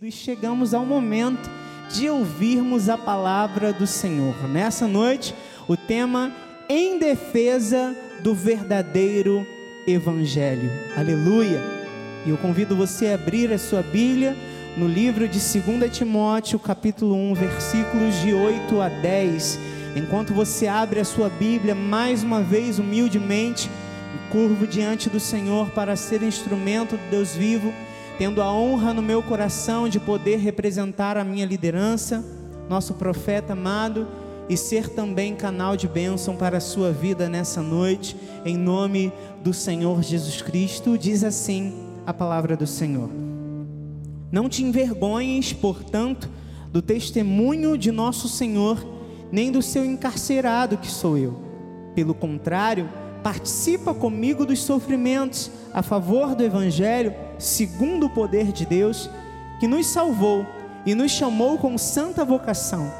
e chegamos ao momento de ouvirmos a palavra do Senhor. Nessa noite, o tema em defesa do verdadeiro evangelho. Aleluia! E eu convido você a abrir a sua Bíblia no livro de 2 Timóteo, capítulo 1, versículos de 8 a 10. Enquanto você abre a sua Bíblia, mais uma vez, humildemente, curvo diante do Senhor para ser instrumento de Deus vivo tendo a honra no meu coração de poder representar a minha liderança, nosso profeta amado, e ser também canal de bênção para a sua vida nessa noite, em nome do Senhor Jesus Cristo, diz assim a palavra do Senhor. Não te envergonhes, portanto, do testemunho de nosso Senhor, nem do seu encarcerado que sou eu. Pelo contrário, participa comigo dos sofrimentos a favor do Evangelho, segundo o poder de Deus, que nos salvou e nos chamou com santa vocação,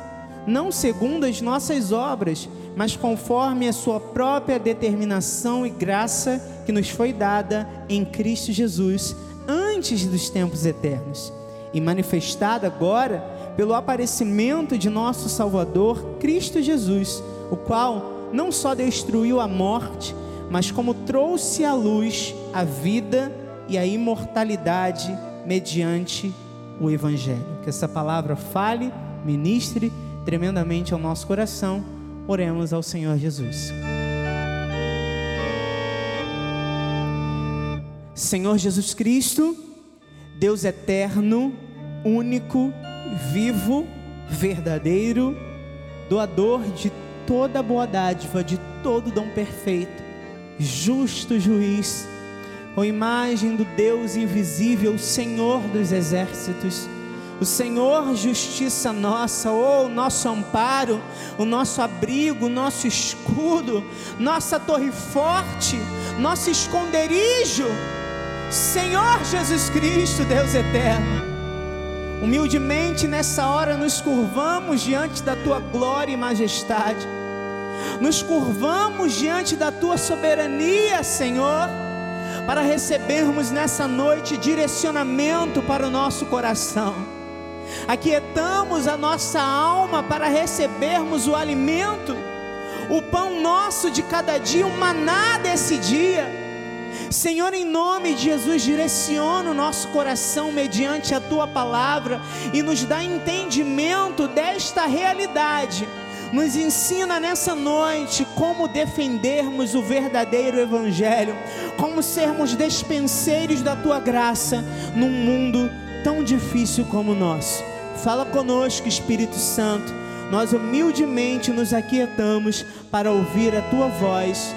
não segundo as nossas obras, mas conforme a sua própria determinação e graça que nos foi dada em Cristo Jesus antes dos tempos eternos, e manifestada agora pelo aparecimento de nosso Salvador, Cristo Jesus, o qual não só destruiu a morte, mas como trouxe à luz a vida e a imortalidade mediante o Evangelho. Que essa palavra fale, ministre tremendamente ao nosso coração. Oremos ao Senhor Jesus. Senhor Jesus Cristo, Deus eterno, único, vivo, verdadeiro, doador de toda boa dádiva, de todo dom perfeito, justo juiz, com imagem do Deus invisível, Senhor dos exércitos, o Senhor justiça nossa, ou oh, nosso amparo, o nosso abrigo, o nosso escudo, nossa torre forte, nosso esconderijo, Senhor Jesus Cristo, Deus eterno. Humildemente nessa hora nos curvamos diante da tua glória e majestade. Nos curvamos diante da tua soberania, Senhor, para recebermos nessa noite direcionamento para o nosso coração. Aquietamos a nossa alma para recebermos o alimento, o pão nosso de cada dia, o maná desse dia. Senhor, em nome de Jesus, direciona o nosso coração mediante a tua palavra e nos dá entendimento desta realidade nos ensina nessa noite como defendermos o verdadeiro Evangelho, como sermos despenseiros da tua graça num mundo tão difícil como o nosso. Fala conosco, Espírito Santo. Nós humildemente nos aquietamos para ouvir a tua voz.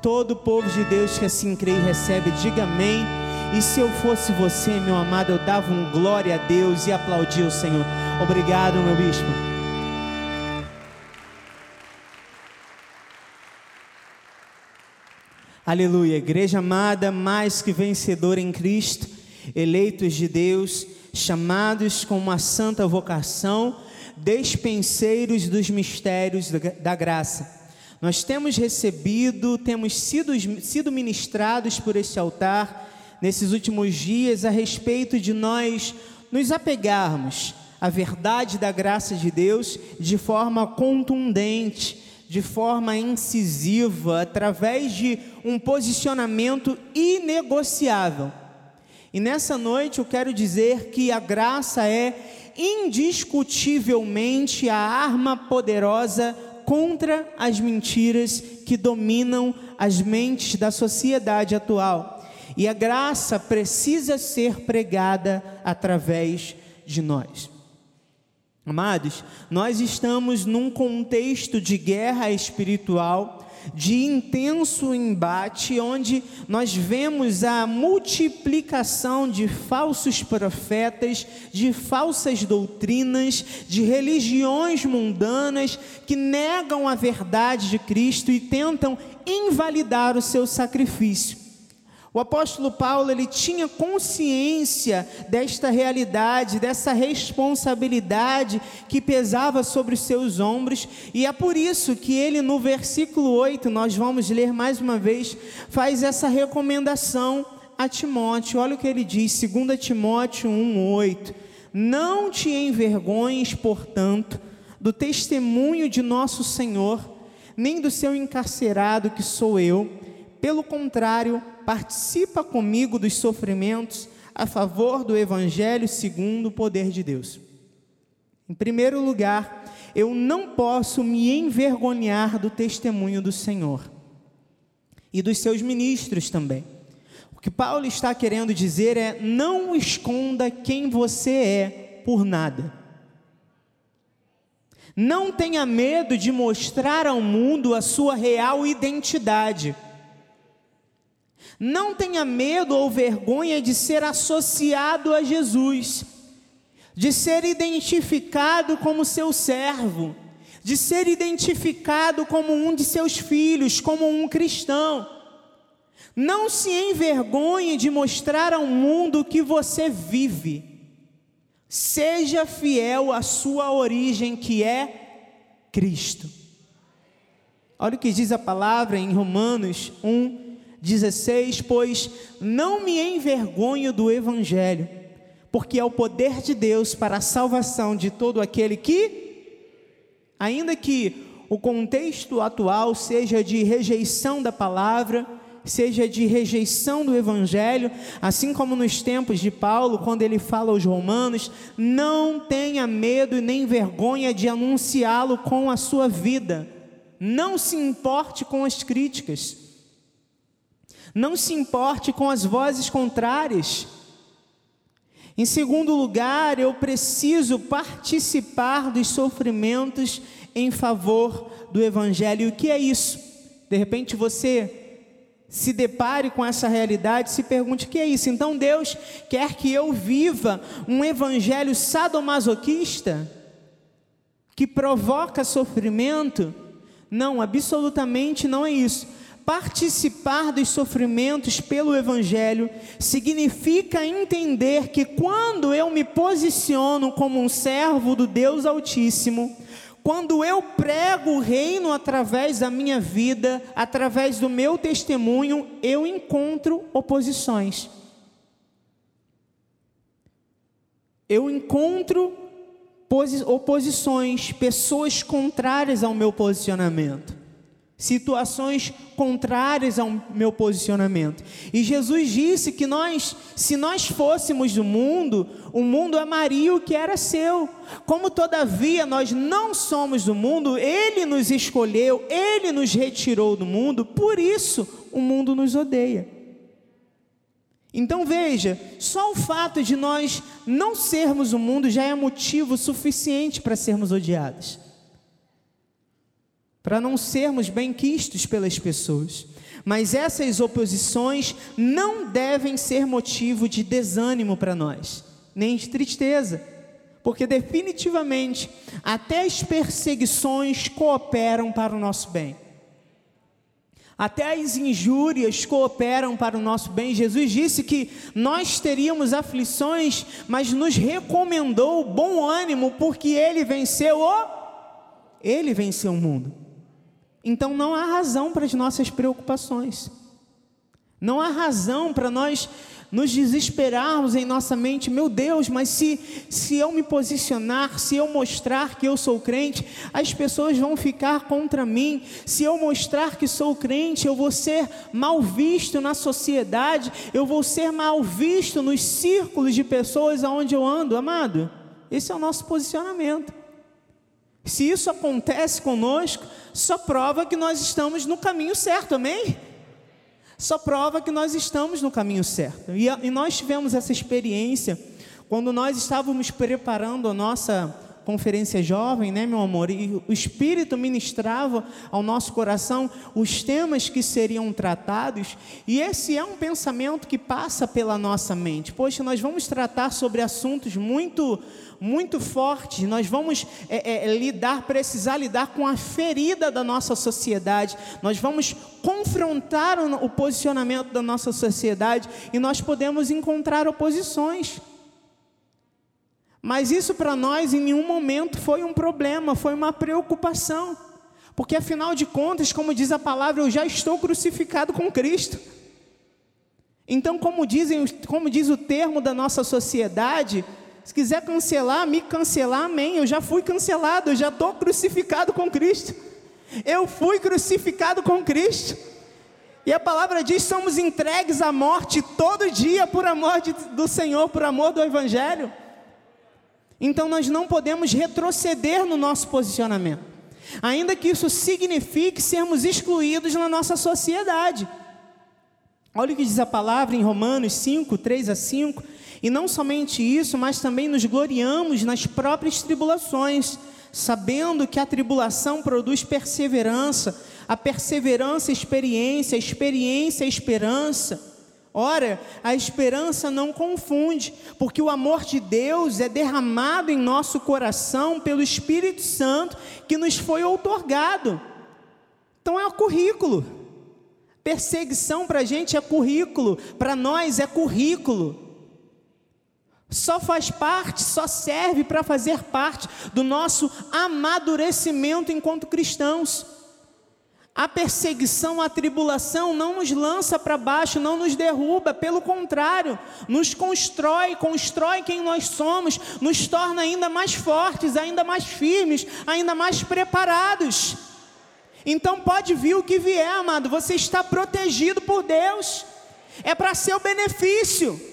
Todo o povo de Deus que assim crê e recebe, diga amém. E se eu fosse você, meu amado, eu dava um glória a Deus e aplaudia o Senhor. Obrigado, meu bispo. Aleluia, igreja amada, mais que vencedora em Cristo, eleitos de Deus, chamados com uma santa vocação, despenseiros dos mistérios da graça. Nós temos recebido, temos sido, sido ministrados por este altar nesses últimos dias a respeito de nós nos apegarmos à verdade da graça de Deus de forma contundente, de forma incisiva, através de um posicionamento inegociável. E nessa noite eu quero dizer que a graça é indiscutivelmente a arma poderosa contra as mentiras que dominam as mentes da sociedade atual. E a graça precisa ser pregada através de nós. Amados, nós estamos num contexto de guerra espiritual, de intenso embate, onde nós vemos a multiplicação de falsos profetas, de falsas doutrinas, de religiões mundanas que negam a verdade de Cristo e tentam invalidar o seu sacrifício. O apóstolo Paulo, ele tinha consciência desta realidade, dessa responsabilidade que pesava sobre os seus ombros, e é por isso que ele no versículo 8, nós vamos ler mais uma vez, faz essa recomendação a Timóteo. Olha o que ele diz, 2 Timóteo 1:8. Não te envergonhes, portanto, do testemunho de nosso Senhor, nem do seu encarcerado que sou eu. Pelo contrário, participa comigo dos sofrimentos a favor do Evangelho segundo o poder de Deus. Em primeiro lugar, eu não posso me envergonhar do testemunho do Senhor e dos seus ministros também. O que Paulo está querendo dizer é: não esconda quem você é por nada. Não tenha medo de mostrar ao mundo a sua real identidade. Não tenha medo ou vergonha de ser associado a Jesus de ser identificado como seu servo, de ser identificado como um de seus filhos, como um cristão. Não se envergonhe de mostrar ao mundo que você vive. Seja fiel à sua origem, que é Cristo. Olha o que diz a palavra em Romanos 1, 16: Pois não me envergonho do Evangelho porque é o poder de Deus para a salvação de todo aquele que, ainda que o contexto atual seja de rejeição da palavra, seja de rejeição do evangelho, assim como nos tempos de Paulo, quando ele fala aos romanos, não tenha medo e nem vergonha de anunciá-lo com a sua vida. Não se importe com as críticas. Não se importe com as vozes contrárias. Em segundo lugar, eu preciso participar dos sofrimentos em favor do Evangelho. E o que é isso? De repente você se depare com essa realidade, se pergunte o que é isso. Então Deus quer que eu viva um evangelho sadomasoquista que provoca sofrimento? Não, absolutamente não é isso. Participar dos sofrimentos pelo Evangelho significa entender que quando eu me posiciono como um servo do Deus Altíssimo, quando eu prego o reino através da minha vida, através do meu testemunho, eu encontro oposições. Eu encontro oposições, pessoas contrárias ao meu posicionamento situações contrárias ao meu posicionamento. E Jesus disse que nós, se nós fôssemos do mundo, o mundo amaria o que era seu. Como todavia nós não somos do mundo, ele nos escolheu, ele nos retirou do mundo, por isso o mundo nos odeia. Então veja, só o fato de nós não sermos o mundo já é motivo suficiente para sermos odiados para não sermos bem-quistos pelas pessoas. Mas essas oposições não devem ser motivo de desânimo para nós, nem de tristeza, porque definitivamente até as perseguições cooperam para o nosso bem. Até as injúrias cooperam para o nosso bem. Jesus disse que nós teríamos aflições, mas nos recomendou bom ânimo, porque ele venceu o ele venceu o mundo. Então não há razão para as nossas preocupações. Não há razão para nós nos desesperarmos em nossa mente, meu Deus, mas se, se eu me posicionar, se eu mostrar que eu sou crente, as pessoas vão ficar contra mim. Se eu mostrar que sou crente, eu vou ser mal visto na sociedade, eu vou ser mal visto nos círculos de pessoas aonde eu ando, amado. Esse é o nosso posicionamento. Se isso acontece conosco, só prova que nós estamos no caminho certo, amém? Só prova que nós estamos no caminho certo. E, e nós tivemos essa experiência quando nós estávamos preparando a nossa conferência jovem, né, meu amor? E o Espírito ministrava ao nosso coração os temas que seriam tratados, e esse é um pensamento que passa pela nossa mente. Poxa, nós vamos tratar sobre assuntos muito, muito fortes, nós vamos é, é, lidar, precisar lidar com a ferida da nossa sociedade, nós vamos confrontar o, o posicionamento da nossa sociedade, e nós podemos encontrar oposições. Mas isso para nós em nenhum momento foi um problema, foi uma preocupação. Porque afinal de contas, como diz a palavra, eu já estou crucificado com Cristo. Então, como, dizem, como diz o termo da nossa sociedade, Se quiser cancelar, me cancelar, amém. Eu já fui cancelado, eu já estou crucificado com Cristo. Eu fui crucificado com Cristo. E a palavra diz: somos entregues à morte todo dia por amor de, do Senhor, por amor do Evangelho. Então nós não podemos retroceder no nosso posicionamento, ainda que isso signifique sermos excluídos na nossa sociedade. Olha o que diz a palavra em Romanos 5, 3 a 5. E não somente isso, mas também nos gloriamos nas próprias tribulações, sabendo que a tribulação produz perseverança, a perseverança, experiência, a experiência, esperança. Ora, a esperança não confunde, porque o amor de Deus é derramado em nosso coração pelo Espírito Santo que nos foi outorgado. Então é o currículo. Perseguição para a gente é currículo, para nós é currículo. Só faz parte, só serve para fazer parte do nosso amadurecimento enquanto cristãos. A perseguição, a tribulação não nos lança para baixo, não nos derruba, pelo contrário, nos constrói, constrói quem nós somos, nos torna ainda mais fortes, ainda mais firmes, ainda mais preparados. Então pode vir o que vier, amado, você está protegido por Deus, é para seu benefício.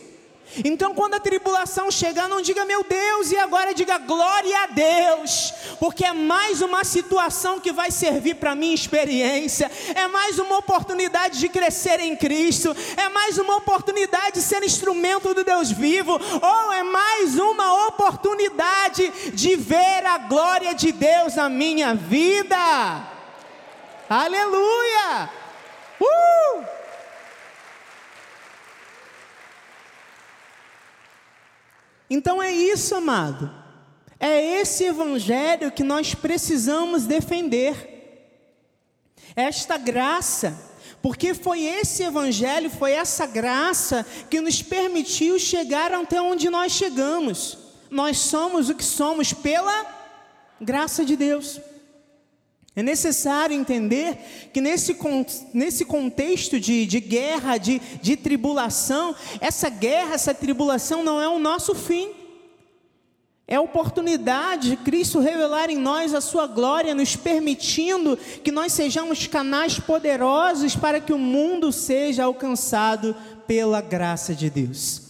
Então, quando a tribulação chegar, não diga meu Deus, e agora diga glória a Deus, porque é mais uma situação que vai servir para minha experiência, é mais uma oportunidade de crescer em Cristo, é mais uma oportunidade de ser instrumento do Deus vivo, ou é mais uma oportunidade de ver a glória de Deus na minha vida. Aleluia! Uh! Então é isso, amado. É esse evangelho que nós precisamos defender. Esta graça, porque foi esse evangelho, foi essa graça que nos permitiu chegar até onde nós chegamos. Nós somos o que somos pela graça de Deus. É necessário entender que nesse, nesse contexto de, de guerra, de, de tribulação, essa guerra, essa tribulação não é o nosso fim. É a oportunidade de Cristo revelar em nós a sua glória, nos permitindo que nós sejamos canais poderosos para que o mundo seja alcançado pela graça de Deus.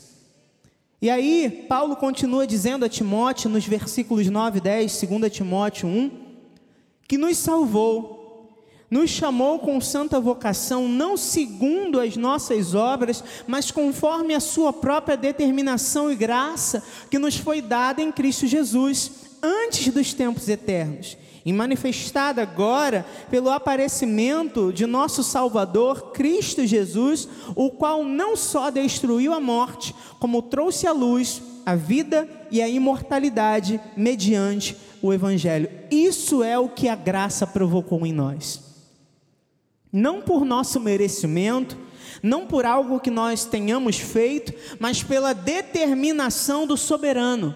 E aí, Paulo continua dizendo a Timóteo, nos versículos 9 e 10, 2 Timóteo 1, que nos salvou, nos chamou com santa vocação, não segundo as nossas obras, mas conforme a sua própria determinação e graça que nos foi dada em Cristo Jesus, antes dos tempos eternos e manifestada agora pelo aparecimento de nosso Salvador, Cristo Jesus, o qual não só destruiu a morte, como trouxe à luz a vida e a imortalidade mediante o Evangelho. Isso é o que a graça provocou em nós. Não por nosso merecimento, não por algo que nós tenhamos feito, mas pela determinação do soberano.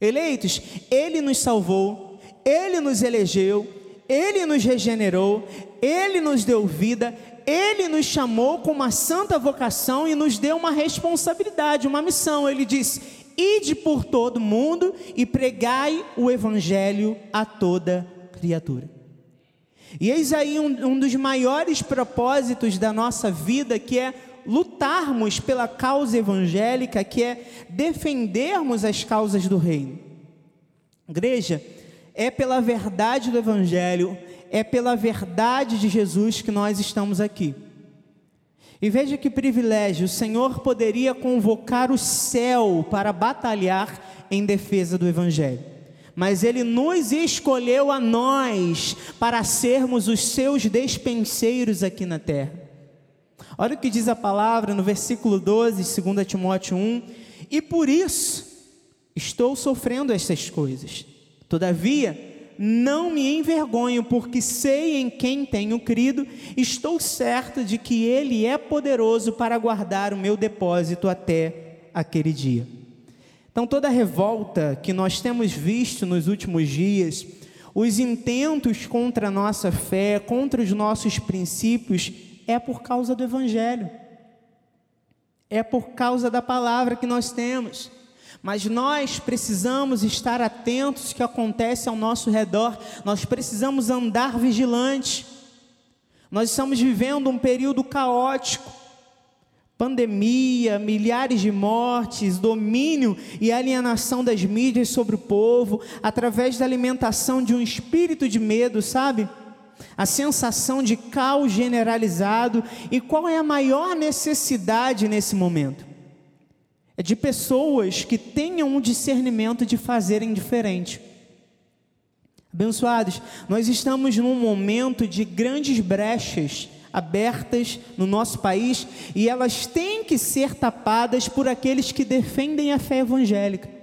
Eleitos, Ele nos salvou, Ele nos elegeu, Ele nos regenerou, Ele nos deu vida, Ele nos chamou com uma santa vocação e nos deu uma responsabilidade, uma missão. Ele disse: Ide por todo mundo e pregai o evangelho a toda criatura. E eis aí um, um dos maiores propósitos da nossa vida, que é lutarmos pela causa evangélica, que é defendermos as causas do reino. Igreja, é pela verdade do Evangelho, é pela verdade de Jesus que nós estamos aqui. E veja que privilégio, o Senhor poderia convocar o céu para batalhar em defesa do Evangelho. Mas Ele nos escolheu a nós para sermos os seus despenseiros aqui na terra. Olha o que diz a palavra no versículo 12, 2 Timóteo 1: E por isso estou sofrendo estas coisas. Todavia, não me envergonho, porque sei em quem tenho crido, estou certo de que Ele é poderoso para guardar o meu depósito até aquele dia. Então, toda a revolta que nós temos visto nos últimos dias, os intentos contra a nossa fé, contra os nossos princípios, é por causa do Evangelho, é por causa da palavra que nós temos. Mas nós precisamos estar atentos ao que acontece ao nosso redor, nós precisamos andar vigilante. Nós estamos vivendo um período caótico, pandemia, milhares de mortes, domínio e alienação das mídias sobre o povo, através da alimentação de um espírito de medo, sabe? A sensação de caos generalizado. E qual é a maior necessidade nesse momento? É de pessoas que tenham um discernimento de fazerem diferente. Abençoados, nós estamos num momento de grandes brechas abertas no nosso país e elas têm que ser tapadas por aqueles que defendem a fé evangélica.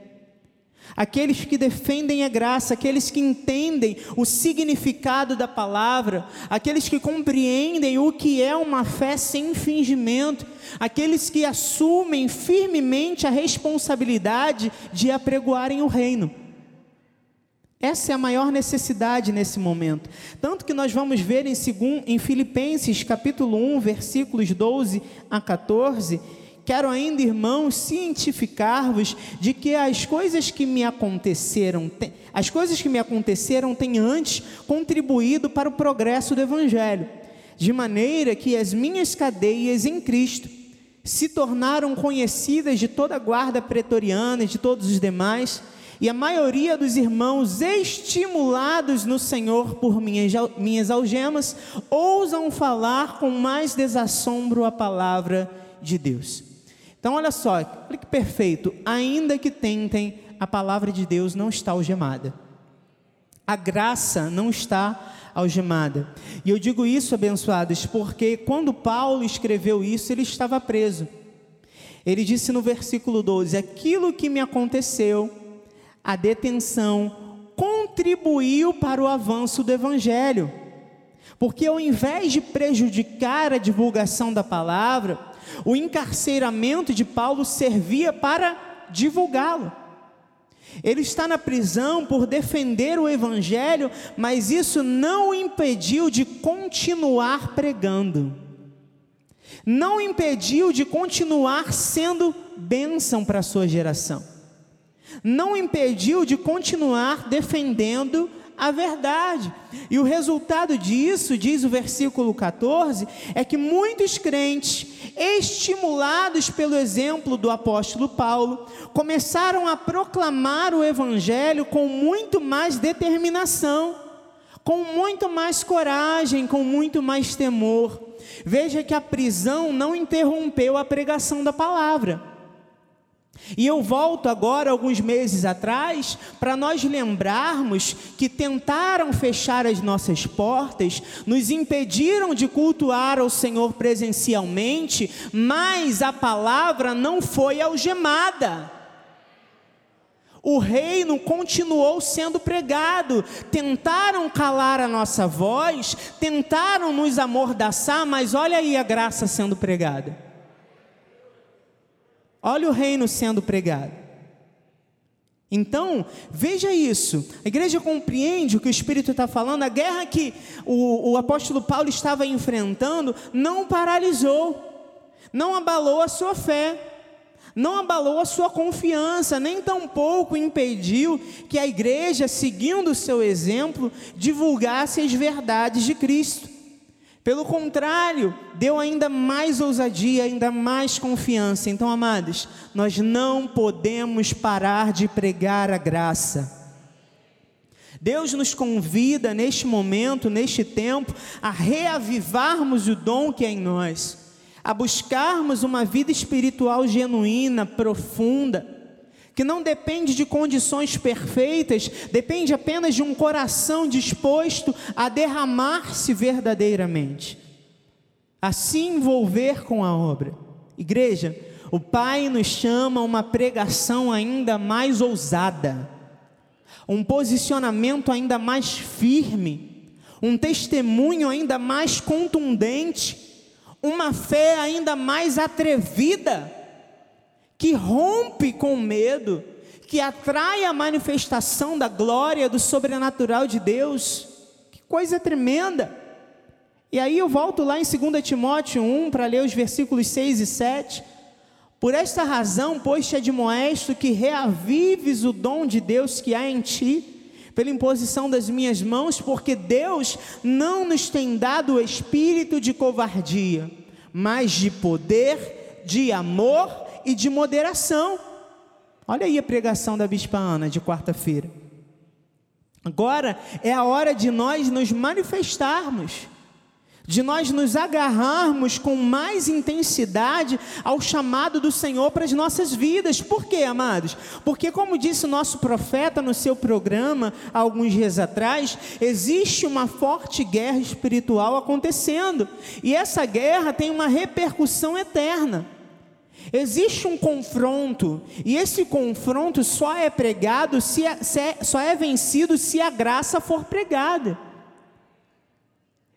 Aqueles que defendem a graça, aqueles que entendem o significado da palavra, aqueles que compreendem o que é uma fé sem fingimento, aqueles que assumem firmemente a responsabilidade de apregoarem o reino. Essa é a maior necessidade nesse momento. Tanto que nós vamos ver em, segundo, em Filipenses capítulo 1, versículos 12 a 14, quero ainda, irmãos, cientificar-vos de que as coisas que me aconteceram, as coisas que me aconteceram têm antes contribuído para o progresso do evangelho, de maneira que as minhas cadeias em Cristo se tornaram conhecidas de toda a guarda pretoriana e de todos os demais e a maioria dos irmãos, estimulados no Senhor por minhas, minhas algemas, ousam falar com mais desassombro a palavra de Deus. Então, olha só, olha que perfeito. Ainda que tentem, a palavra de Deus não está algemada. A graça não está algemada. E eu digo isso, abençoados, porque quando Paulo escreveu isso, ele estava preso. Ele disse no versículo 12: Aquilo que me aconteceu a detenção contribuiu para o avanço do Evangelho. Porque ao invés de prejudicar a divulgação da palavra, o encarceramento de Paulo servia para divulgá-lo. Ele está na prisão por defender o Evangelho, mas isso não o impediu de continuar pregando, não o impediu de continuar sendo bênção para a sua geração não impediu de continuar defendendo a verdade. E o resultado disso, diz o versículo 14, é que muitos crentes, estimulados pelo exemplo do apóstolo Paulo, começaram a proclamar o evangelho com muito mais determinação, com muito mais coragem, com muito mais temor. Veja que a prisão não interrompeu a pregação da palavra. E eu volto agora, alguns meses atrás, para nós lembrarmos que tentaram fechar as nossas portas, nos impediram de cultuar ao Senhor presencialmente, mas a palavra não foi algemada. O reino continuou sendo pregado. Tentaram calar a nossa voz, tentaram nos amordaçar, mas olha aí a graça sendo pregada. Olha o reino sendo pregado. Então, veja isso. A igreja compreende o que o Espírito está falando. A guerra que o, o apóstolo Paulo estava enfrentando não paralisou, não abalou a sua fé não abalou a sua confiança, nem tampouco impediu que a igreja, seguindo o seu exemplo, divulgasse as verdades de Cristo. Pelo contrário, deu ainda mais ousadia, ainda mais confiança. Então, amados, nós não podemos parar de pregar a graça. Deus nos convida neste momento, neste tempo, a reavivarmos o dom que é em nós, a buscarmos uma vida espiritual genuína, profunda que não depende de condições perfeitas, depende apenas de um coração disposto a derramar-se verdadeiramente, a se envolver com a obra. Igreja, o Pai nos chama a uma pregação ainda mais ousada, um posicionamento ainda mais firme, um testemunho ainda mais contundente, uma fé ainda mais atrevida que rompe com o medo, que atrai a manifestação da glória do sobrenatural de Deus. Que coisa tremenda! E aí eu volto lá em 2 Timóteo 1 para ler os versículos 6 e 7. Por esta razão, pois te admoesto que reavives o dom de Deus que há em ti, pela imposição das minhas mãos, porque Deus não nos tem dado o espírito de covardia, mas de poder, de amor e de moderação. Olha aí a pregação da Bispa Ana de quarta-feira. Agora é a hora de nós nos manifestarmos de nós nos agarrarmos com mais intensidade ao chamado do Senhor para as nossas vidas. Por quê, amados? Porque, como disse o nosso profeta no seu programa, há alguns dias atrás, existe uma forte guerra espiritual acontecendo, e essa guerra tem uma repercussão eterna. Existe um confronto, e esse confronto só é pregado, se é, se é, só é vencido se a graça for pregada.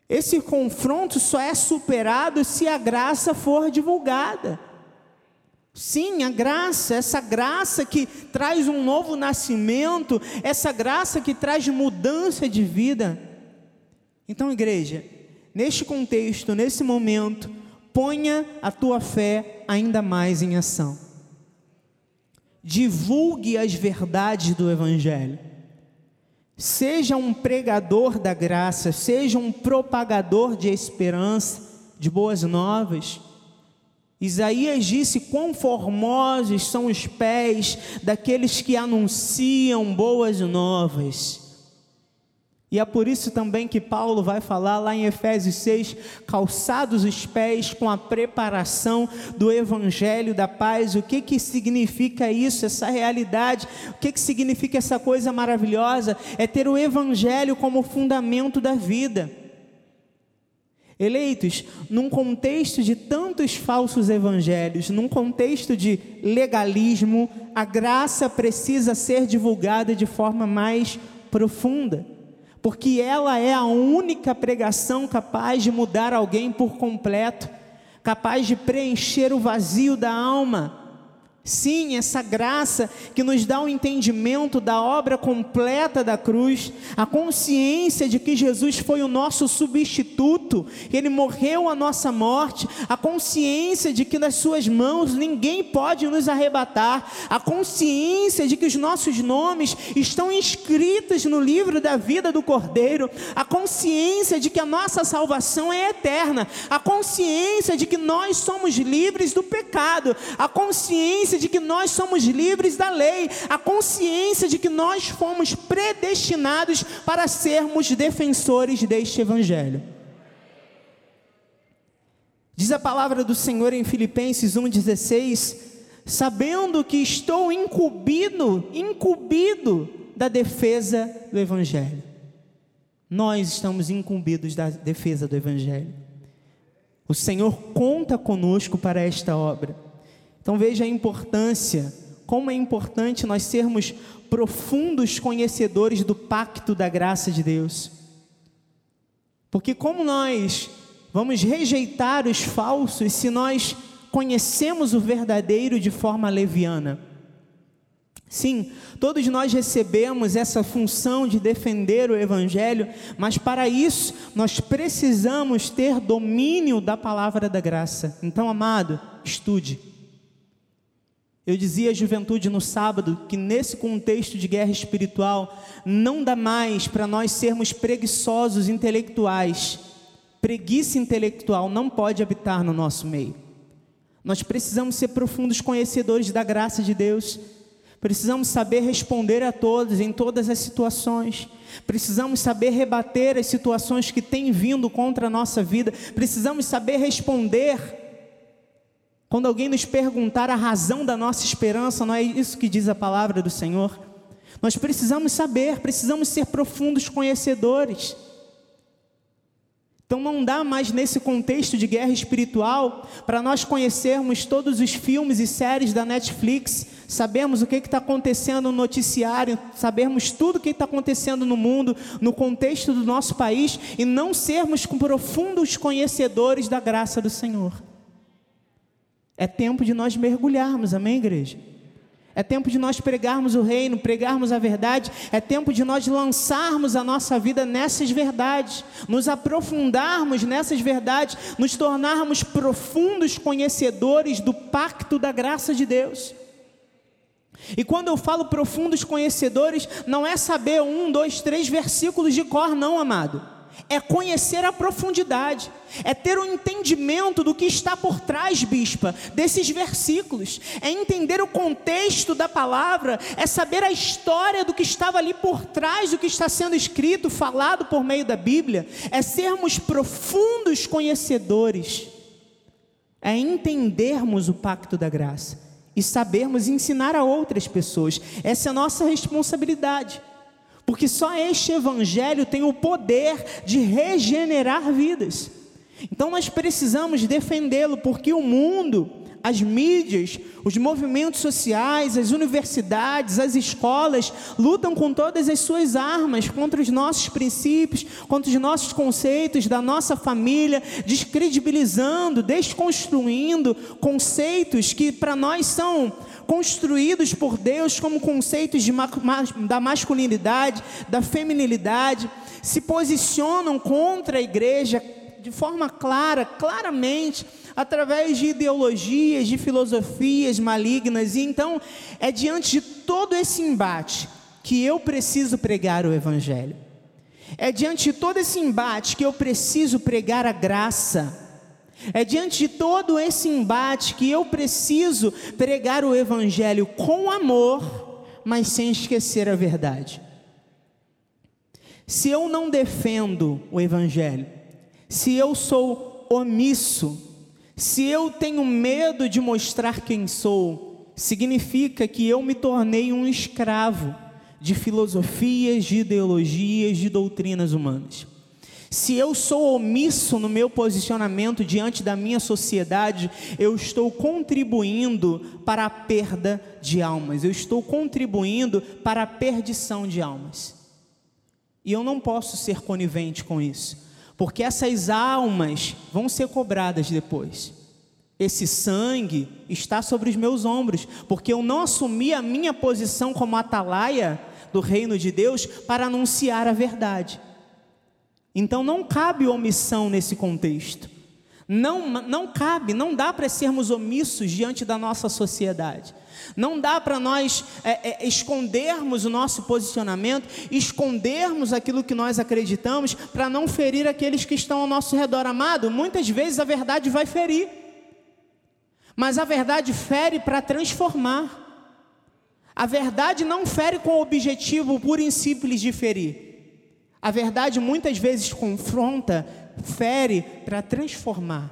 Esse confronto só é superado se a graça for divulgada. Sim, a graça, essa graça que traz um novo nascimento, essa graça que traz mudança de vida. Então, igreja, neste contexto, nesse momento, ponha a tua fé ainda mais em ação. Divulgue as verdades do Evangelho. Seja um pregador da graça, seja um propagador de esperança, de boas novas. Isaías disse: Quão formosos são os pés daqueles que anunciam boas novas. E é por isso também que Paulo vai falar lá em Efésios 6: calçados os pés com a preparação do evangelho da paz. O que que significa isso, essa realidade? O que que significa essa coisa maravilhosa? É ter o evangelho como fundamento da vida. Eleitos, num contexto de tantos falsos evangelhos, num contexto de legalismo, a graça precisa ser divulgada de forma mais profunda porque ela é a única pregação capaz de mudar alguém por completo, capaz de preencher o vazio da alma. Sim, essa graça que nos dá o um entendimento da obra completa da cruz, a consciência de que Jesus foi o nosso substituto, ele morreu a nossa morte, a consciência de que nas suas mãos ninguém pode nos arrebatar, a consciência de que os nossos nomes estão inscritos no livro da vida do Cordeiro, a consciência de que a nossa salvação é eterna, a consciência de que nós somos livres do pecado, a consciência consciência de que nós somos livres da lei, a consciência de que nós fomos predestinados para sermos defensores deste Evangelho. Diz a palavra do Senhor em Filipenses 1,16: sabendo que estou incumbido, incumbido da defesa do Evangelho. Nós estamos incumbidos da defesa do Evangelho. O Senhor conta conosco para esta obra. Então veja a importância, como é importante nós sermos profundos conhecedores do pacto da graça de Deus. Porque como nós vamos rejeitar os falsos se nós conhecemos o verdadeiro de forma leviana? Sim, todos nós recebemos essa função de defender o Evangelho, mas para isso nós precisamos ter domínio da palavra da graça. Então, amado, estude. Eu dizia à juventude no sábado que nesse contexto de guerra espiritual não dá mais para nós sermos preguiçosos intelectuais. Preguiça intelectual não pode habitar no nosso meio. Nós precisamos ser profundos conhecedores da graça de Deus. Precisamos saber responder a todos em todas as situações. Precisamos saber rebater as situações que têm vindo contra a nossa vida. Precisamos saber responder quando alguém nos perguntar a razão da nossa esperança, não é isso que diz a palavra do Senhor? Nós precisamos saber, precisamos ser profundos conhecedores. Então não dá mais nesse contexto de guerra espiritual para nós conhecermos todos os filmes e séries da Netflix, sabemos o que está acontecendo no noticiário, sabermos tudo o que está acontecendo no mundo, no contexto do nosso país e não sermos profundos conhecedores da graça do Senhor. É tempo de nós mergulharmos, amém, igreja? É tempo de nós pregarmos o reino, pregarmos a verdade. É tempo de nós lançarmos a nossa vida nessas verdades, nos aprofundarmos nessas verdades, nos tornarmos profundos conhecedores do pacto da graça de Deus. E quando eu falo profundos conhecedores, não é saber um, dois, três versículos de cor, não, amado é conhecer a profundidade, é ter um entendimento do que está por trás, bispa, desses versículos, é entender o contexto da palavra, é saber a história do que estava ali por trás do que está sendo escrito, falado por meio da Bíblia, é sermos profundos conhecedores, é entendermos o pacto da graça e sabermos ensinar a outras pessoas, essa é a nossa responsabilidade. Porque só este evangelho tem o poder de regenerar vidas. Então nós precisamos defendê-lo, porque o mundo, as mídias, os movimentos sociais, as universidades, as escolas lutam com todas as suas armas contra os nossos princípios, contra os nossos conceitos da nossa família, descredibilizando, desconstruindo conceitos que para nós são construídos por Deus como conceitos de, da masculinidade, da feminilidade, se posicionam contra a igreja de forma clara, claramente, através de ideologias, de filosofias malignas. E então, é diante de todo esse embate que eu preciso pregar o Evangelho. É diante de todo esse embate que eu preciso pregar a graça é diante de todo esse embate que eu preciso pregar o Evangelho com amor, mas sem esquecer a verdade. Se eu não defendo o Evangelho, se eu sou omisso, se eu tenho medo de mostrar quem sou, significa que eu me tornei um escravo de filosofias, de ideologias, de doutrinas humanas. Se eu sou omisso no meu posicionamento diante da minha sociedade, eu estou contribuindo para a perda de almas, eu estou contribuindo para a perdição de almas. E eu não posso ser conivente com isso, porque essas almas vão ser cobradas depois. Esse sangue está sobre os meus ombros, porque eu não assumi a minha posição como atalaia do reino de Deus para anunciar a verdade. Então não cabe omissão nesse contexto. Não, não cabe, não dá para sermos omissos diante da nossa sociedade. Não dá para nós é, é, escondermos o nosso posicionamento, escondermos aquilo que nós acreditamos, para não ferir aqueles que estão ao nosso redor. Amado, muitas vezes a verdade vai ferir, mas a verdade fere para transformar. A verdade não fere com o objetivo puro e simples de ferir. A verdade muitas vezes confronta, fere para transformar,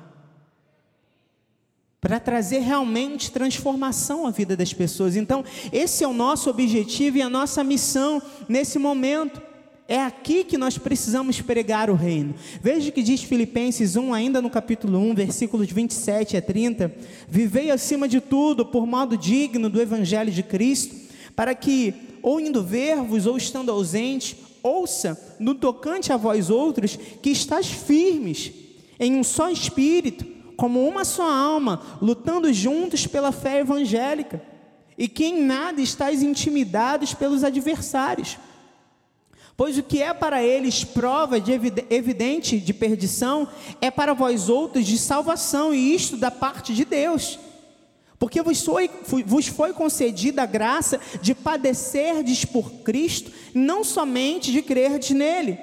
para trazer realmente transformação à vida das pessoas. Então, esse é o nosso objetivo e a nossa missão nesse momento. É aqui que nós precisamos pregar o reino. Veja o que diz Filipenses 1, ainda no capítulo 1, versículos 27 a 30. Vivei acima de tudo por modo digno do evangelho de Cristo, para que, ou indo ver-vos, ou estando ausente, ouça no tocante a vós outros que estáis firmes em um só espírito, como uma só alma, lutando juntos pela fé evangélica, e que em nada estáis intimidados pelos adversários. Pois o que é para eles prova de evidente de perdição, é para vós outros de salvação, e isto da parte de Deus porque vos foi, vos foi concedida a graça de padecerdes por Cristo, não somente de crerdes nele.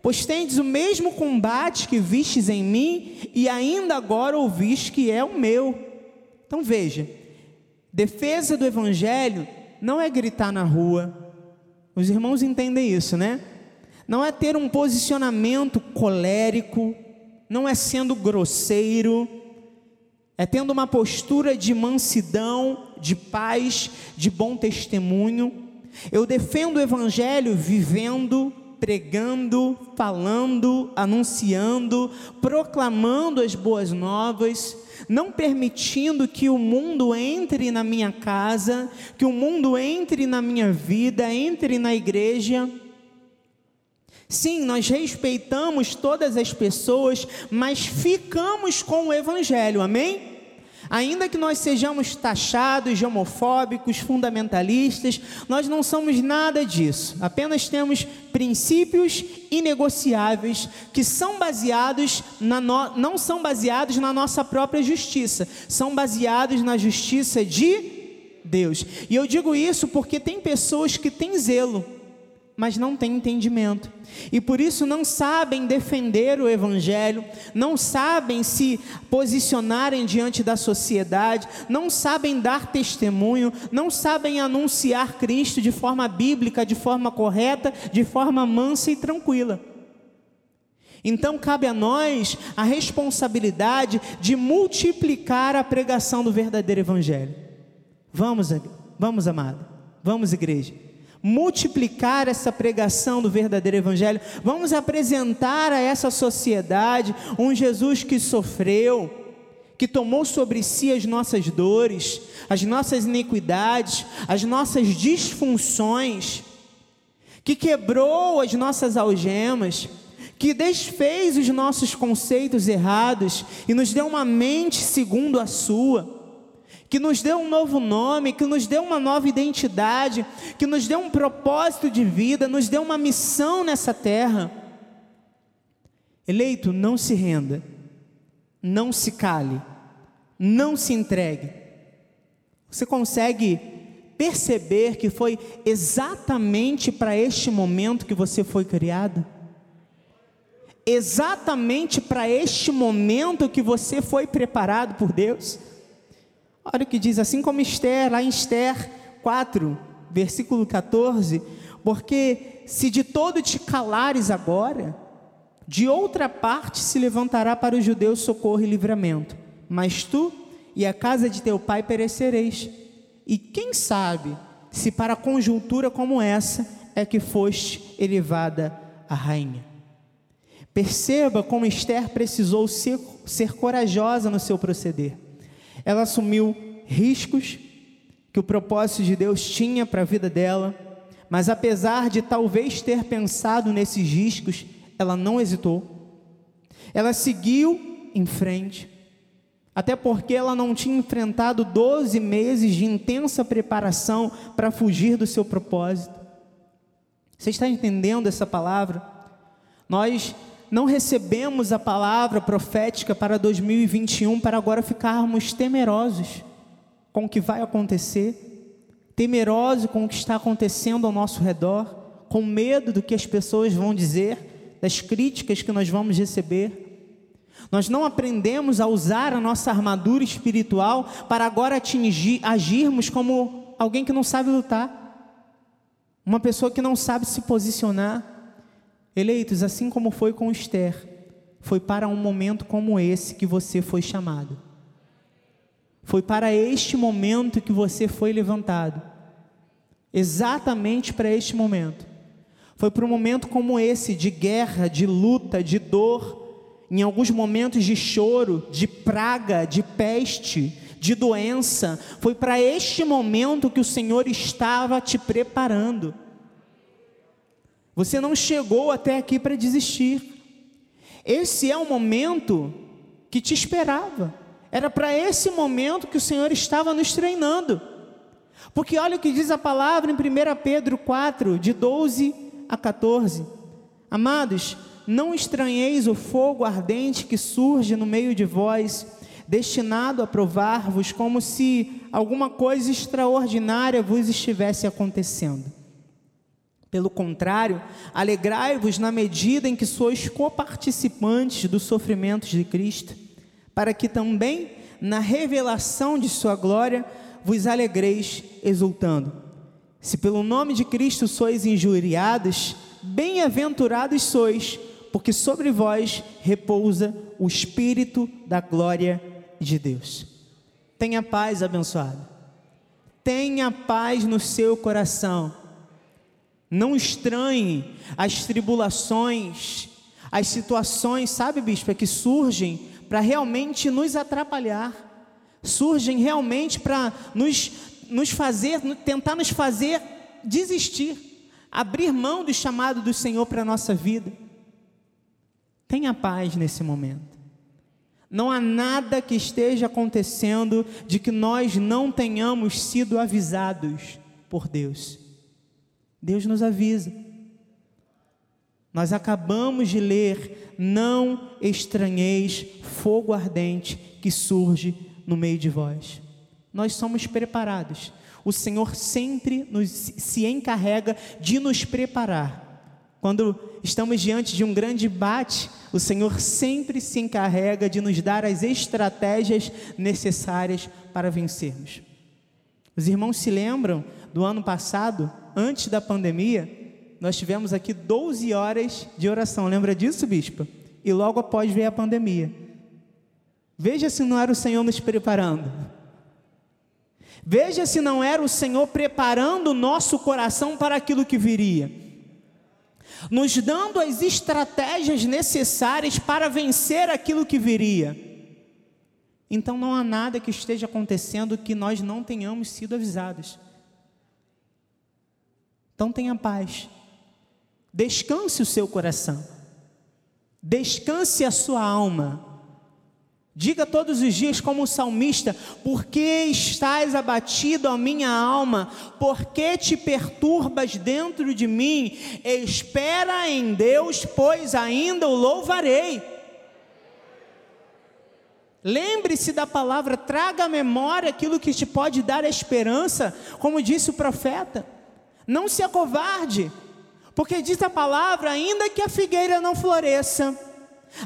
Pois tendes o mesmo combate que vistes em mim, e ainda agora ouvis que é o meu. Então veja, defesa do Evangelho não é gritar na rua. Os irmãos entendem isso, né? Não é ter um posicionamento colérico, não é sendo grosseiro, é tendo uma postura de mansidão, de paz, de bom testemunho. Eu defendo o Evangelho vivendo, pregando, falando, anunciando, proclamando as boas novas, não permitindo que o mundo entre na minha casa, que o mundo entre na minha vida, entre na igreja. Sim, nós respeitamos todas as pessoas, mas ficamos com o Evangelho, amém? Ainda que nós sejamos taxados de homofóbicos, fundamentalistas, nós não somos nada disso. Apenas temos princípios inegociáveis que são baseados no... não são baseados na nossa própria justiça, são baseados na justiça de Deus. E eu digo isso porque tem pessoas que têm zelo, mas não têm entendimento. E por isso não sabem defender o Evangelho, não sabem se posicionarem diante da sociedade, não sabem dar testemunho, não sabem anunciar Cristo de forma bíblica, de forma correta, de forma mansa e tranquila. Então cabe a nós a responsabilidade de multiplicar a pregação do verdadeiro Evangelho. Vamos, vamos, amado, vamos, igreja multiplicar essa pregação do verdadeiro Evangelho, vamos apresentar a essa sociedade um Jesus que sofreu, que tomou sobre si as nossas dores, as nossas iniquidades, as nossas disfunções, que quebrou as nossas algemas, que desfez os nossos conceitos errados e nos deu uma mente segundo a sua que nos deu um novo nome, que nos deu uma nova identidade, que nos deu um propósito de vida, nos deu uma missão nessa terra. Eleito, não se renda, não se cale, não se entregue. Você consegue perceber que foi exatamente para este momento que você foi criado? Exatamente para este momento que você foi preparado por Deus? Olha o que diz, assim como Esther, lá em Esther 4, versículo 14: Porque se de todo te calares agora, de outra parte se levantará para os judeus socorro e livramento, mas tu e a casa de teu pai perecereis. E quem sabe se para conjuntura como essa é que foste elevada a rainha. Perceba como Esther precisou ser, ser corajosa no seu proceder. Ela assumiu riscos que o propósito de Deus tinha para a vida dela, mas apesar de talvez ter pensado nesses riscos, ela não hesitou. Ela seguiu em frente, até porque ela não tinha enfrentado 12 meses de intensa preparação para fugir do seu propósito. Você está entendendo essa palavra? Nós não recebemos a palavra profética para 2021 para agora ficarmos temerosos com o que vai acontecer, temerosos com o que está acontecendo ao nosso redor, com medo do que as pessoas vão dizer, das críticas que nós vamos receber. Nós não aprendemos a usar a nossa armadura espiritual para agora atingir, agirmos como alguém que não sabe lutar, uma pessoa que não sabe se posicionar. Eleitos, assim como foi com Esther, foi para um momento como esse que você foi chamado. Foi para este momento que você foi levantado. Exatamente para este momento. Foi para um momento como esse, de guerra, de luta, de dor, em alguns momentos de choro, de praga, de peste, de doença. Foi para este momento que o Senhor estava te preparando. Você não chegou até aqui para desistir. Esse é o momento que te esperava. Era para esse momento que o Senhor estava nos treinando. Porque olha o que diz a palavra em 1 Pedro 4, de 12 a 14. Amados, não estranheis o fogo ardente que surge no meio de vós, destinado a provar-vos como se alguma coisa extraordinária vos estivesse acontecendo. Pelo contrário, alegrai-vos na medida em que sois coparticipantes dos sofrimentos de Cristo, para que também na revelação de Sua glória vos alegreis exultando. Se pelo nome de Cristo sois injuriados, bem-aventurados sois, porque sobre vós repousa o Espírito da glória de Deus. Tenha paz, abençoado. Tenha paz no seu coração não estranhe as tribulações, as situações, sabe, bispo, é que surgem para realmente nos atrapalhar, surgem realmente para nos, nos fazer, tentar nos fazer desistir, abrir mão do chamado do Senhor para a nossa vida. Tenha paz nesse momento. Não há nada que esteja acontecendo de que nós não tenhamos sido avisados por Deus. Deus nos avisa. Nós acabamos de ler: não estranheis fogo ardente que surge no meio de vós. Nós somos preparados. O Senhor sempre nos, se encarrega de nos preparar. Quando estamos diante de um grande bate, o Senhor sempre se encarrega de nos dar as estratégias necessárias para vencermos. Os irmãos se lembram do ano passado, antes da pandemia, nós tivemos aqui 12 horas de oração. Lembra disso, bispo? E logo após veio a pandemia. Veja se não era o Senhor nos preparando. Veja se não era o Senhor preparando o nosso coração para aquilo que viria. Nos dando as estratégias necessárias para vencer aquilo que viria. Então não há nada que esteja acontecendo que nós não tenhamos sido avisados. Então tenha paz. Descanse o seu coração. Descanse a sua alma. Diga todos os dias, como o salmista: Por que estás abatido, a minha alma? Por que te perturbas dentro de mim? Espera em Deus, pois ainda o louvarei. Lembre-se da palavra, traga à memória aquilo que te pode dar esperança, como disse o profeta. Não se acovarde, porque diz a palavra: ainda que a figueira não floresça,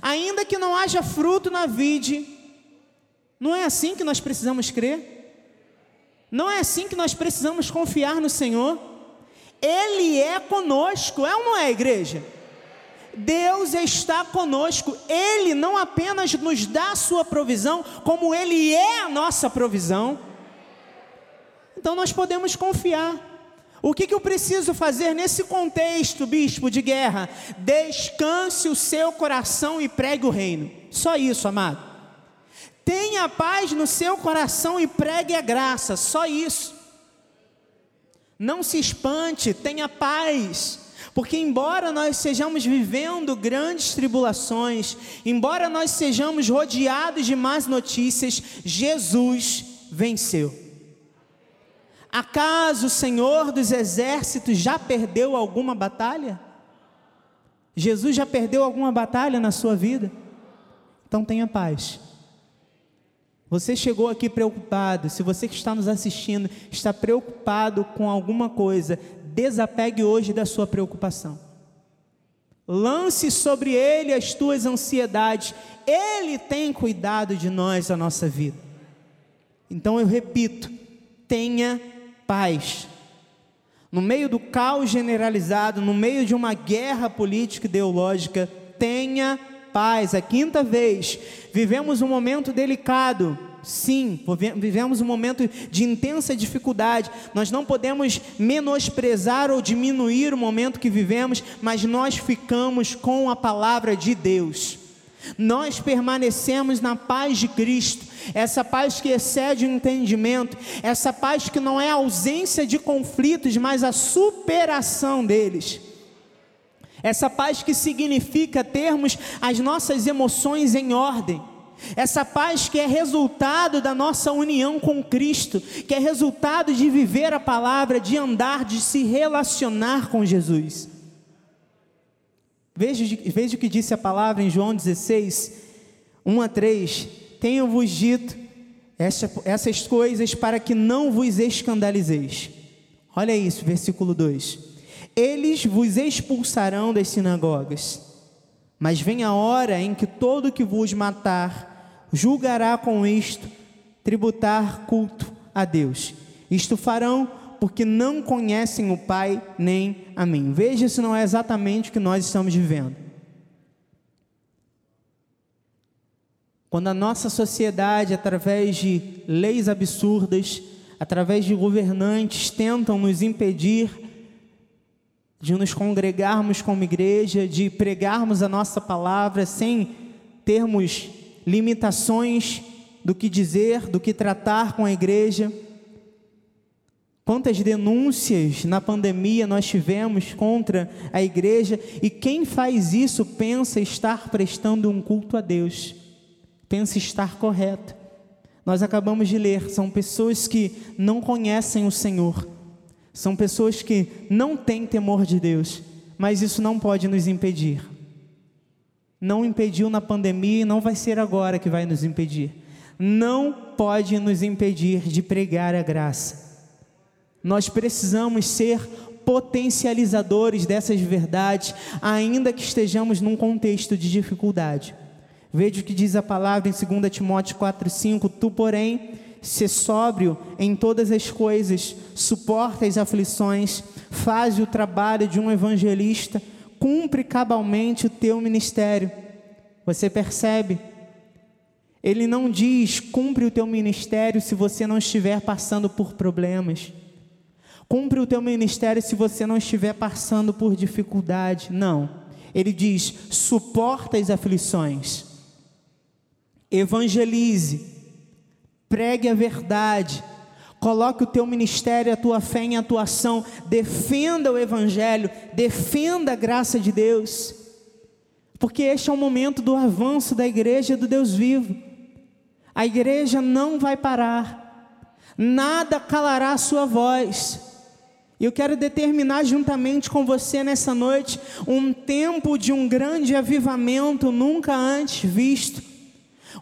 ainda que não haja fruto na vide, não é assim que nós precisamos crer? Não é assim que nós precisamos confiar no Senhor? Ele é conosco, é ou não é, igreja? Deus está conosco, Ele não apenas nos dá a sua provisão, como Ele é a nossa provisão. Então nós podemos confiar. O que, que, eu preciso fazer nesse contexto, bispo, de guerra? Descanse o seu coração e pregue o reino. Só isso, amado. Tenha paz no seu coração e pregue a graça. Só isso. Não se espante, tenha paz. Porque, embora nós sejamos vivendo grandes tribulações, embora nós sejamos rodeados de más notícias, Jesus venceu. Acaso o Senhor dos exércitos já perdeu alguma batalha? Jesus já perdeu alguma batalha na sua vida? Então tenha paz. Você chegou aqui preocupado, se você que está nos assistindo está preocupado com alguma coisa, desapegue hoje da sua preocupação. Lance sobre ele as tuas ansiedades. Ele tem cuidado de nós, a nossa vida. Então eu repito, tenha paz. No meio do caos generalizado, no meio de uma guerra política ideológica, tenha paz. A quinta vez, vivemos um momento delicado. Sim, vivemos um momento de intensa dificuldade. Nós não podemos menosprezar ou diminuir o momento que vivemos, mas nós ficamos com a palavra de Deus. Nós permanecemos na paz de Cristo, essa paz que excede o entendimento, essa paz que não é a ausência de conflitos, mas a superação deles. Essa paz que significa termos as nossas emoções em ordem. Essa paz que é resultado da nossa união com Cristo, que é resultado de viver a palavra, de andar, de se relacionar com Jesus. Veja, veja o que disse a palavra em João 16, 1 a 3. Tenho-vos dito essa, essas coisas para que não vos escandalizeis. Olha isso, versículo 2. Eles vos expulsarão das sinagogas, mas vem a hora em que todo que vos matar julgará com isto tributar culto a Deus. Isto farão porque não conhecem o Pai nem a mim. Veja se não é exatamente o que nós estamos vivendo. Quando a nossa sociedade, através de leis absurdas, através de governantes, tentam nos impedir de nos congregarmos como igreja, de pregarmos a nossa palavra sem termos limitações do que dizer, do que tratar com a igreja. Quantas denúncias na pandemia nós tivemos contra a igreja e quem faz isso pensa estar prestando um culto a Deus. pensa estar correta. Nós acabamos de ler, são pessoas que não conhecem o Senhor, são pessoas que não têm temor de Deus, mas isso não pode nos impedir. Não impediu na pandemia e não vai ser agora que vai nos impedir. Não pode nos impedir de pregar a graça. Nós precisamos ser potencializadores dessas verdades, ainda que estejamos num contexto de dificuldade. Veja o que diz a palavra em 2 Timóteo 4,5: Tu, porém, se sóbrio em todas as coisas, suporta as aflições, faz o trabalho de um evangelista, cumpre cabalmente o teu ministério. Você percebe? Ele não diz cumpre o teu ministério se você não estiver passando por problemas. Cumpre o teu ministério se você não estiver passando por dificuldade. Não. Ele diz: suporta as aflições evangelize, pregue a verdade, coloque o teu ministério, a tua fé em atuação, defenda o evangelho, defenda a graça de Deus, porque este é o momento do avanço da igreja do Deus vivo. A igreja não vai parar, nada calará a sua voz. Eu quero determinar juntamente com você nessa noite um tempo de um grande avivamento nunca antes visto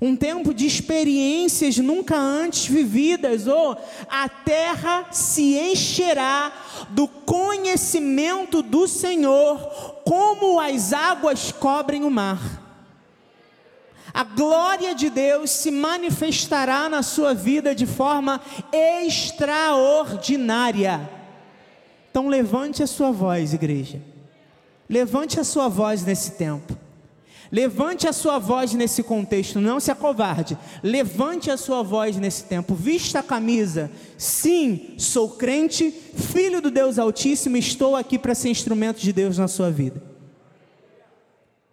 um tempo de experiências nunca antes vividas, ou a terra se encherá do conhecimento do Senhor, como as águas cobrem o mar. A glória de Deus se manifestará na sua vida de forma extraordinária. Então levante a sua voz, igreja. Levante a sua voz nesse tempo. Levante a sua voz nesse contexto, não se acovarde. Levante a sua voz nesse tempo. Vista a camisa. Sim, sou crente, filho do Deus Altíssimo, estou aqui para ser instrumento de Deus na sua vida.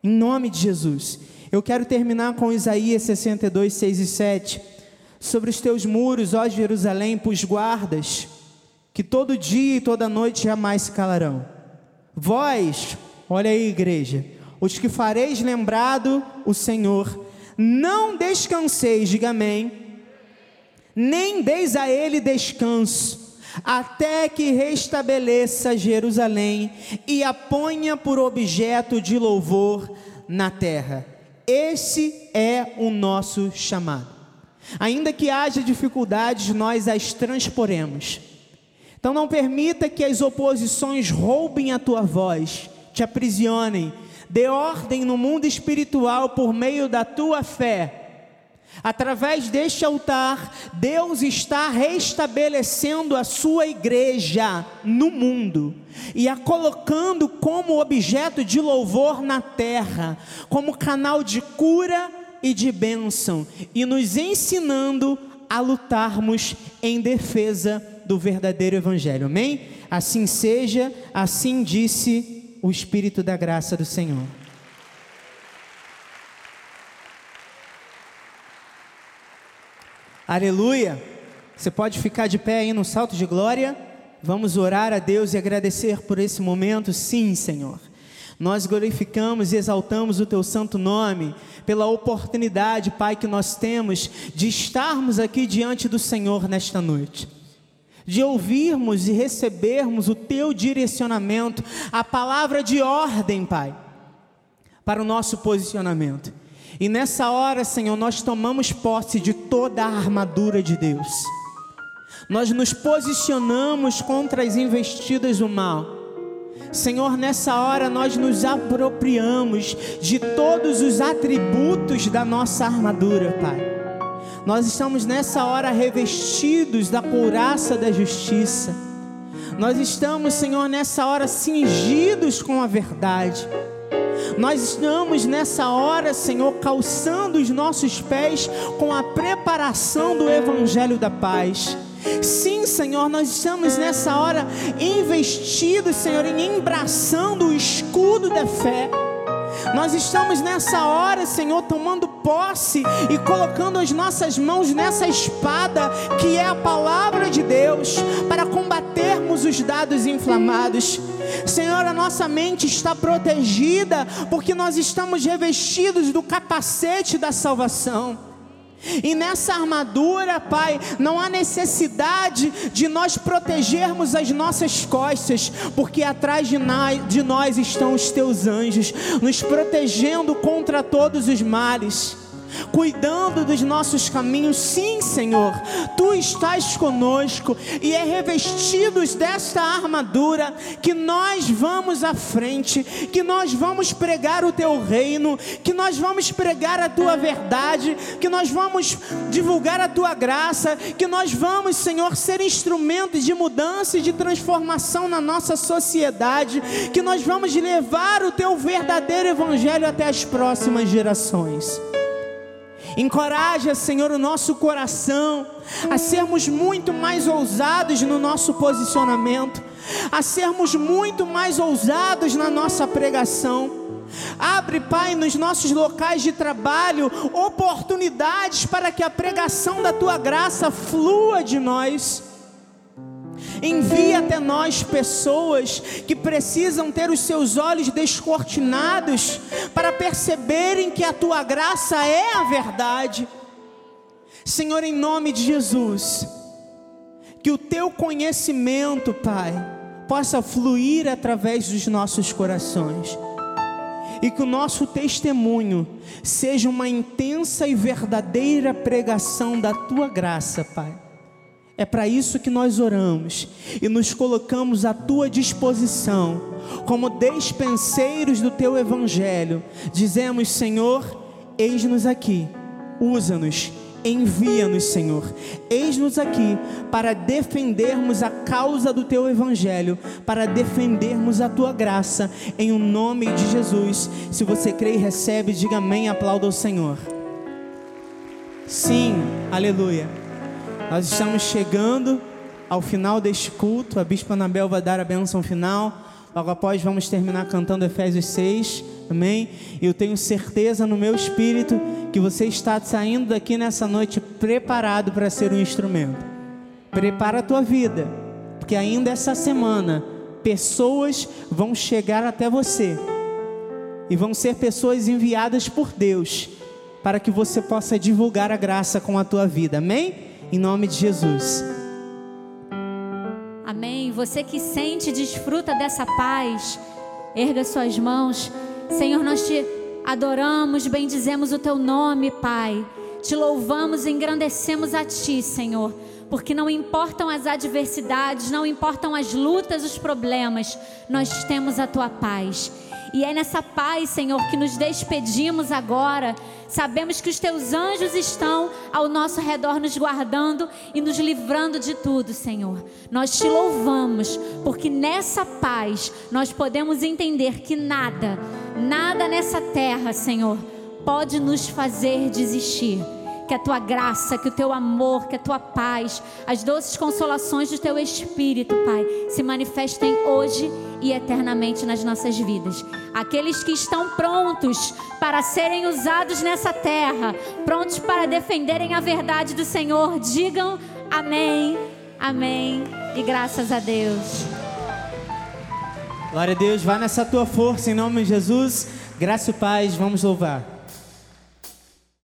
Em nome de Jesus. Eu quero terminar com Isaías 62, 6 e 7. Sobre os teus muros, ó Jerusalém, pus guardas, que todo dia e toda noite jamais se calarão. Vós, olha aí, igreja os que fareis lembrado o Senhor. Não descanseis, diga amém, nem deis a ele descanso, até que restabeleça Jerusalém e a ponha por objeto de louvor na terra. Esse é o nosso chamado. Ainda que haja dificuldades, nós as transporemos. Então não permita que as oposições roubem a tua voz, te aprisionem dê ordem no mundo espiritual por meio da tua fé. Através deste altar, Deus está restabelecendo a sua igreja no mundo e a colocando como objeto de louvor na terra, como canal de cura e de bênção, e nos ensinando a lutarmos em defesa do verdadeiro Evangelho. Amém? Assim seja, assim disse o Espírito da graça do Senhor. Aleluia! Você pode ficar de pé aí no salto de glória. Vamos orar a Deus e agradecer por esse momento. Sim, Senhor. Nós glorificamos e exaltamos o teu santo nome pela oportunidade, Pai, que nós temos de estarmos aqui diante do Senhor nesta noite de ouvirmos e recebermos o teu direcionamento, a palavra de ordem, Pai, para o nosso posicionamento. E nessa hora, Senhor, nós tomamos posse de toda a armadura de Deus. Nós nos posicionamos contra as investidas do mal. Senhor, nessa hora nós nos apropriamos de todos os atributos da nossa armadura, Pai. Nós estamos nessa hora revestidos da couraça da justiça. Nós estamos, Senhor, nessa hora cingidos com a verdade. Nós estamos nessa hora, Senhor, calçando os nossos pés com a preparação do Evangelho da Paz. Sim, Senhor, nós estamos nessa hora investidos, Senhor, em embraçando o escudo da fé. Nós estamos nessa hora, Senhor, tomando posse e colocando as nossas mãos nessa espada que é a palavra de Deus para combatermos os dados inflamados. Senhor, a nossa mente está protegida porque nós estamos revestidos do capacete da salvação. E nessa armadura, Pai, não há necessidade de nós protegermos as nossas costas, porque atrás de nós, de nós estão os teus anjos, nos protegendo contra todos os males cuidando dos nossos caminhos. Sim, Senhor, tu estás conosco e é revestidos desta armadura que nós vamos à frente, que nós vamos pregar o teu reino, que nós vamos pregar a tua verdade, que nós vamos divulgar a tua graça, que nós vamos, Senhor, ser instrumentos de mudança e de transformação na nossa sociedade, que nós vamos levar o teu verdadeiro evangelho até as próximas gerações. Encoraja, Senhor, o nosso coração a sermos muito mais ousados no nosso posicionamento, a sermos muito mais ousados na nossa pregação. Abre, Pai, nos nossos locais de trabalho oportunidades para que a pregação da tua graça flua de nós. Envia até nós pessoas que precisam ter os seus olhos descortinados para perceberem que a tua graça é a verdade. Senhor, em nome de Jesus, que o teu conhecimento, Pai, possa fluir através dos nossos corações. E que o nosso testemunho seja uma intensa e verdadeira pregação da tua graça, Pai é para isso que nós oramos e nos colocamos à tua disposição, como despenseiros do teu evangelho. Dizemos, Senhor, eis-nos aqui, usa-nos, envia-nos, Senhor. Eis-nos aqui para defendermos a causa do teu evangelho, para defendermos a tua graça, em o nome de Jesus. Se você crê e recebe, diga amém, aplauda o Senhor. Sim, aleluia. Nós estamos chegando ao final deste culto. A Bispa Anabel vai dar a bênção final. Logo após, vamos terminar cantando Efésios 6. Amém? Eu tenho certeza no meu espírito que você está saindo daqui nessa noite preparado para ser um instrumento. Prepara a tua vida, porque ainda essa semana pessoas vão chegar até você e vão ser pessoas enviadas por Deus para que você possa divulgar a graça com a tua vida. Amém? Em nome de Jesus. Amém. Você que sente e desfruta dessa paz, erga suas mãos. Senhor, nós te adoramos, bendizemos o teu nome, Pai. Te louvamos e engrandecemos a ti, Senhor porque não importam as adversidades, não importam as lutas, os problemas, nós temos a tua paz. E é nessa paz, Senhor, que nos despedimos agora. Sabemos que os teus anjos estão ao nosso redor, nos guardando e nos livrando de tudo, Senhor. Nós te louvamos, porque nessa paz nós podemos entender que nada, nada nessa terra, Senhor, pode nos fazer desistir que a tua graça, que o teu amor, que a tua paz, as doces consolações do teu Espírito, Pai, se manifestem hoje e eternamente nas nossas vidas. Aqueles que estão prontos para serem usados nessa terra, prontos para defenderem a verdade do Senhor, digam amém, amém e graças a Deus. Glória a Deus, vá nessa tua força em nome de Jesus. Graça e paz, vamos louvar.